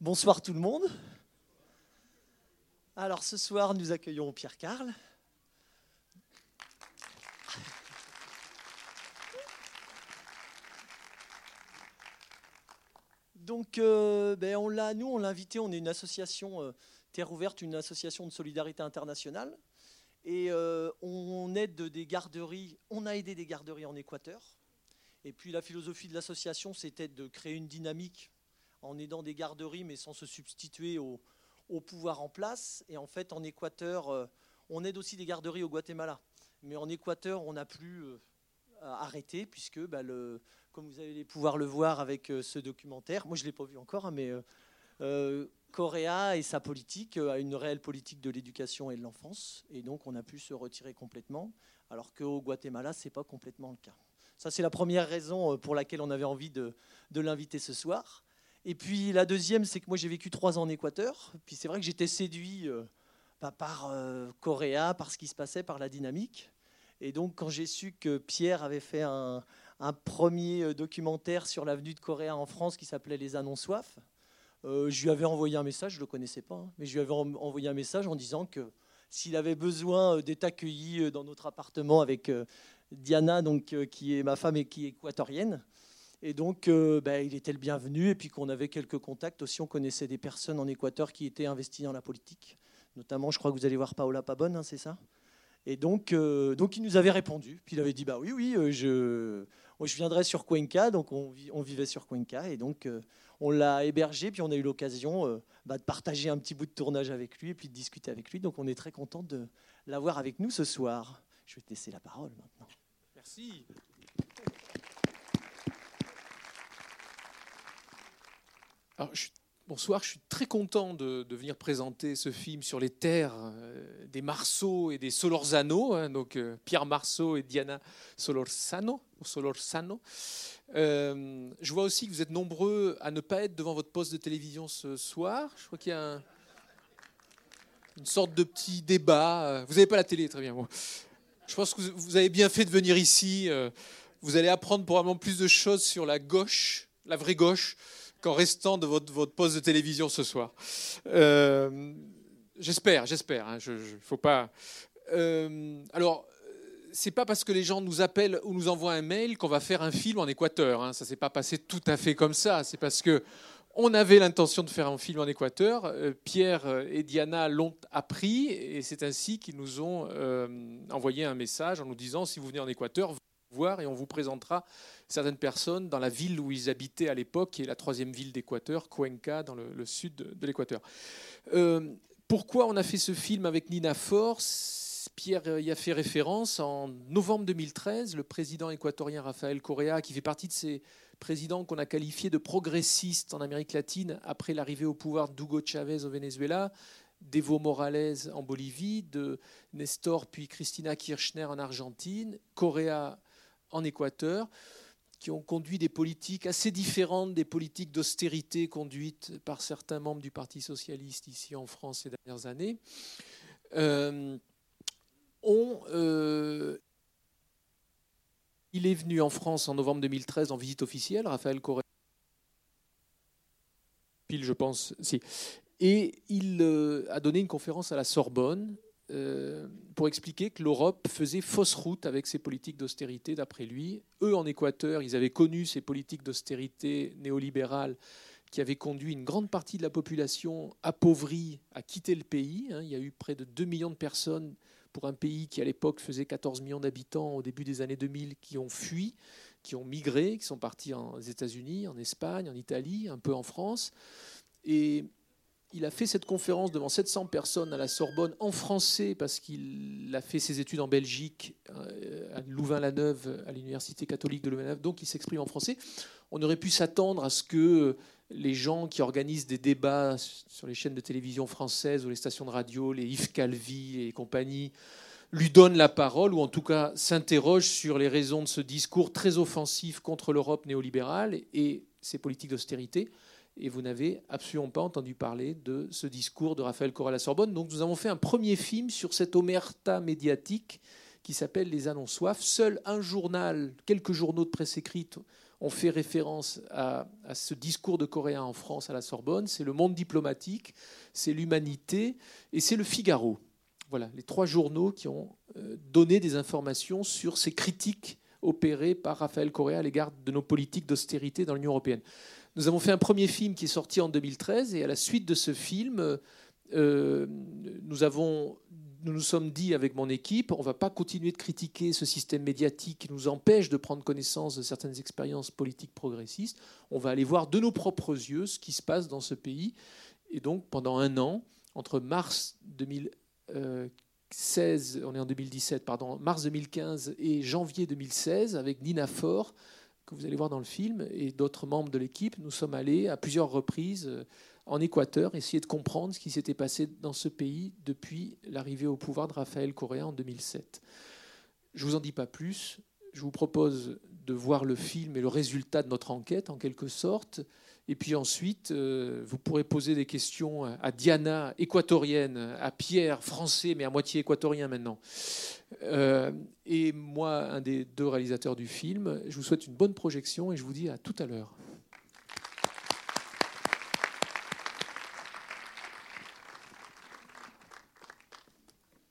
Bonsoir tout le monde. Alors ce soir, nous accueillons Pierre Carl. Donc, euh, ben, nous, on l'a invité. On est une association euh, Terre ouverte, une association de solidarité internationale, et euh, on aide des garderies. On a aidé des garderies en Équateur. Et puis la philosophie de l'association, c'était de créer une dynamique en aidant des garderies, mais sans se substituer au, pouvoir en place. Et en fait, en Équateur, on aide aussi des garderies au Guatemala. Mais en Équateur, on n'a plus arrêté, puisque bah, comme vous allez pouvoir le voir avec euh, ce documentaire. Moi, je ne l'ai pas vu encore, hein, mais euh, euh, Coréa et sa politique a une réelle politique de l'éducation et de l'enfance, et donc on a pu se retirer complètement, alors qu'au Guatemala, ce n'est pas complètement le cas. Ça, c'est la première raison pour laquelle on avait envie de, l'inviter ce soir. Et puis la deuxième, c'est que moi j'ai vécu trois ans en Équateur. Puis c'est vrai que j'étais séduit bah, par Coréa, par ce qui se passait, par la dynamique. Et donc quand j'ai su que Pierre avait fait un, premier euh, documentaire sur l'avenue de Corée en France qui s'appelait Les Annonces Soif. Euh, je lui avais envoyé un message, je ne le connaissais pas, hein, mais je lui avais envoyé un message en disant que s'il avait besoin euh, d'être accueilli dans notre appartement avec Diana, donc, qui est ma femme et qui est équatorienne, et donc ben, il était le bienvenu, et puis qu'on avait quelques contacts aussi, on connaissait des personnes en Équateur qui étaient investies dans la politique, notamment je crois que vous allez voir Paola Pabonne, hein, c'est ça? Et donc, donc il nous avait répondu. Puis il avait dit bah oui, oui, je, moi, je viendrais sur Cuenca, donc on, vivait sur Cuenca, et donc euh, on l'a hébergé, puis on a eu l'occasion euh, bah, de partager un petit bout de tournage avec lui, et puis de discuter avec lui. Donc on est très content de l'avoir avec nous ce soir. Je vais te laisser la parole maintenant. Merci. Bonsoir, je suis très content de, venir présenter ce film sur les terres euh, des Marceau et des Solorzano, hein, donc euh, Pierre Marceau et Diana Solorzano. Solorzano. Euh, je vois aussi que vous êtes nombreux à ne pas être devant votre poste de télévision ce soir. Je crois qu'il y a une sorte de petit débat. Vous n'avez pas la télé, très bien. Je pense que vous avez bien fait de venir ici. Vous allez apprendre probablement plus de choses sur la gauche, la vraie gauche, qu'en restant de votre, poste de télévision ce soir. Euh, j'espère, j'espère. Hein, je, faut pas. Euh, pas parce que les gens nous appellent ou nous envoient un mail qu'on va faire un film en Équateur. Hein. Ça s'est pas passé tout à fait comme ça. C'est parce que on avait l'intention de faire un film en Équateur. Euh, Pierre et Diana l'ont appris et c'est ainsi qu'ils nous ont envoyé un message en nous disant si vous venez en Équateur, et on vous présentera certaines personnes dans la ville où ils habitaient à l'époque, qui est la troisième ville d'Équateur, Cuenca, dans le, sud de, l'Équateur. Euh, pourquoi on a fait ce film avec Nina Force? Pierre y a fait référence. En novembre 2013, le président équatorien Rafael Correa, qui fait partie de ces présidents qu'on a qualifiés de progressistes en Amérique latine après l'arrivée au pouvoir d'Hugo Chavez au Venezuela, d'Evo Morales en Bolivie, de Nestor puis Cristina Kirchner en Argentine, Correa en Équateur qui ont conduit des politiques assez différentes des politiques d'austérité conduites par certains membres du Parti socialiste ici en France ces dernières années, euh, euh, il est venu en France en novembre 2013 en visite officielle, Raphaël Correa, pile je pense, si, et il euh, a donné une conférence à la Sorbonne euh, pour expliquer que l'Europe faisait fausse route avec ses politiques d'austérité, d'après lui. Eux, en Équateur, ils avaient connu ces politiques d'austérité néolibérales qui avaient conduit une grande partie de la population appauvrie à quitter le pays. Hein. Il y a eu près de 2 millions de personnes pour un pays qui, à l'époque, faisait 14 millions d'habitants au début des années 2000, qui ont fui, qui ont migré, qui sont partis aux États-Unis, en Espagne, en Italie, un peu en France. Et il a fait cette conférence devant 700 personnes à la Sorbonne en français parce qu'il a fait ses études en Belgique, euh, à Louvain-la-Neuve, à l'Université catholique de Louvain-la-Neuve, donc il s'exprime en français. On aurait pu s'attendre à ce que les gens qui organisent des débats sur les chaînes de télévision françaises ou les stations de radio, les Yves Calvi et compagnie, lui donnent la parole ou en tout cas s'interrogent sur les raisons de ce discours très offensif contre l'Europe néolibérale et ses politiques d'austérité et vous n'avez absolument pas entendu parler de ce discours de Raphaël Corral à Sorbonne. Donc nous avons fait un premier film sur cette omerta médiatique qui s'appelle Les Annonces Soif. Seul un journal, quelques journaux de presse écrite on fait référence à, ce discours de Coréen en France à la Sorbonne. C'est le monde diplomatique, c'est l'humanité et c'est le Figaro. Voilà, les trois journaux qui ont euh, donné des informations sur ces critiques opérées par Raphaël Correa à l'égard de nos politiques d'austérité dans l'Union européenne. Nous avons fait un premier film qui est sorti en 2013 et à la suite de ce film, euh, nous nous sommes dit avec mon équipe, on ne va pas continuer de critiquer ce système médiatique qui nous empêche de prendre connaissance de certaines expériences politiques progressistes. On va aller voir de nos propres yeux ce qui se passe dans ce pays. Et donc, pendant un an, entre mars 2016, on est en 2017, pardon, mars 2015 et janvier 2016, avec Nina Faure, que vous allez voir dans le film, et d'autres membres de l'équipe, nous sommes allés à plusieurs reprises en Équateur, essayer de comprendre ce qui s'était passé dans ce pays depuis l'arrivée au pouvoir de Raphaël Correa en 2007. Je ne vous en dis pas plus. Je vous propose de voir le film et le résultat de notre enquête, en quelque sorte. Et puis ensuite, euh, vous pourrez poser des questions à Diana, équatorienne, à Pierre, français, mais à moitié équatorien maintenant. Euh, et moi, un des deux réalisateurs du film, je vous souhaite une bonne projection et je vous dis à tout à l'heure.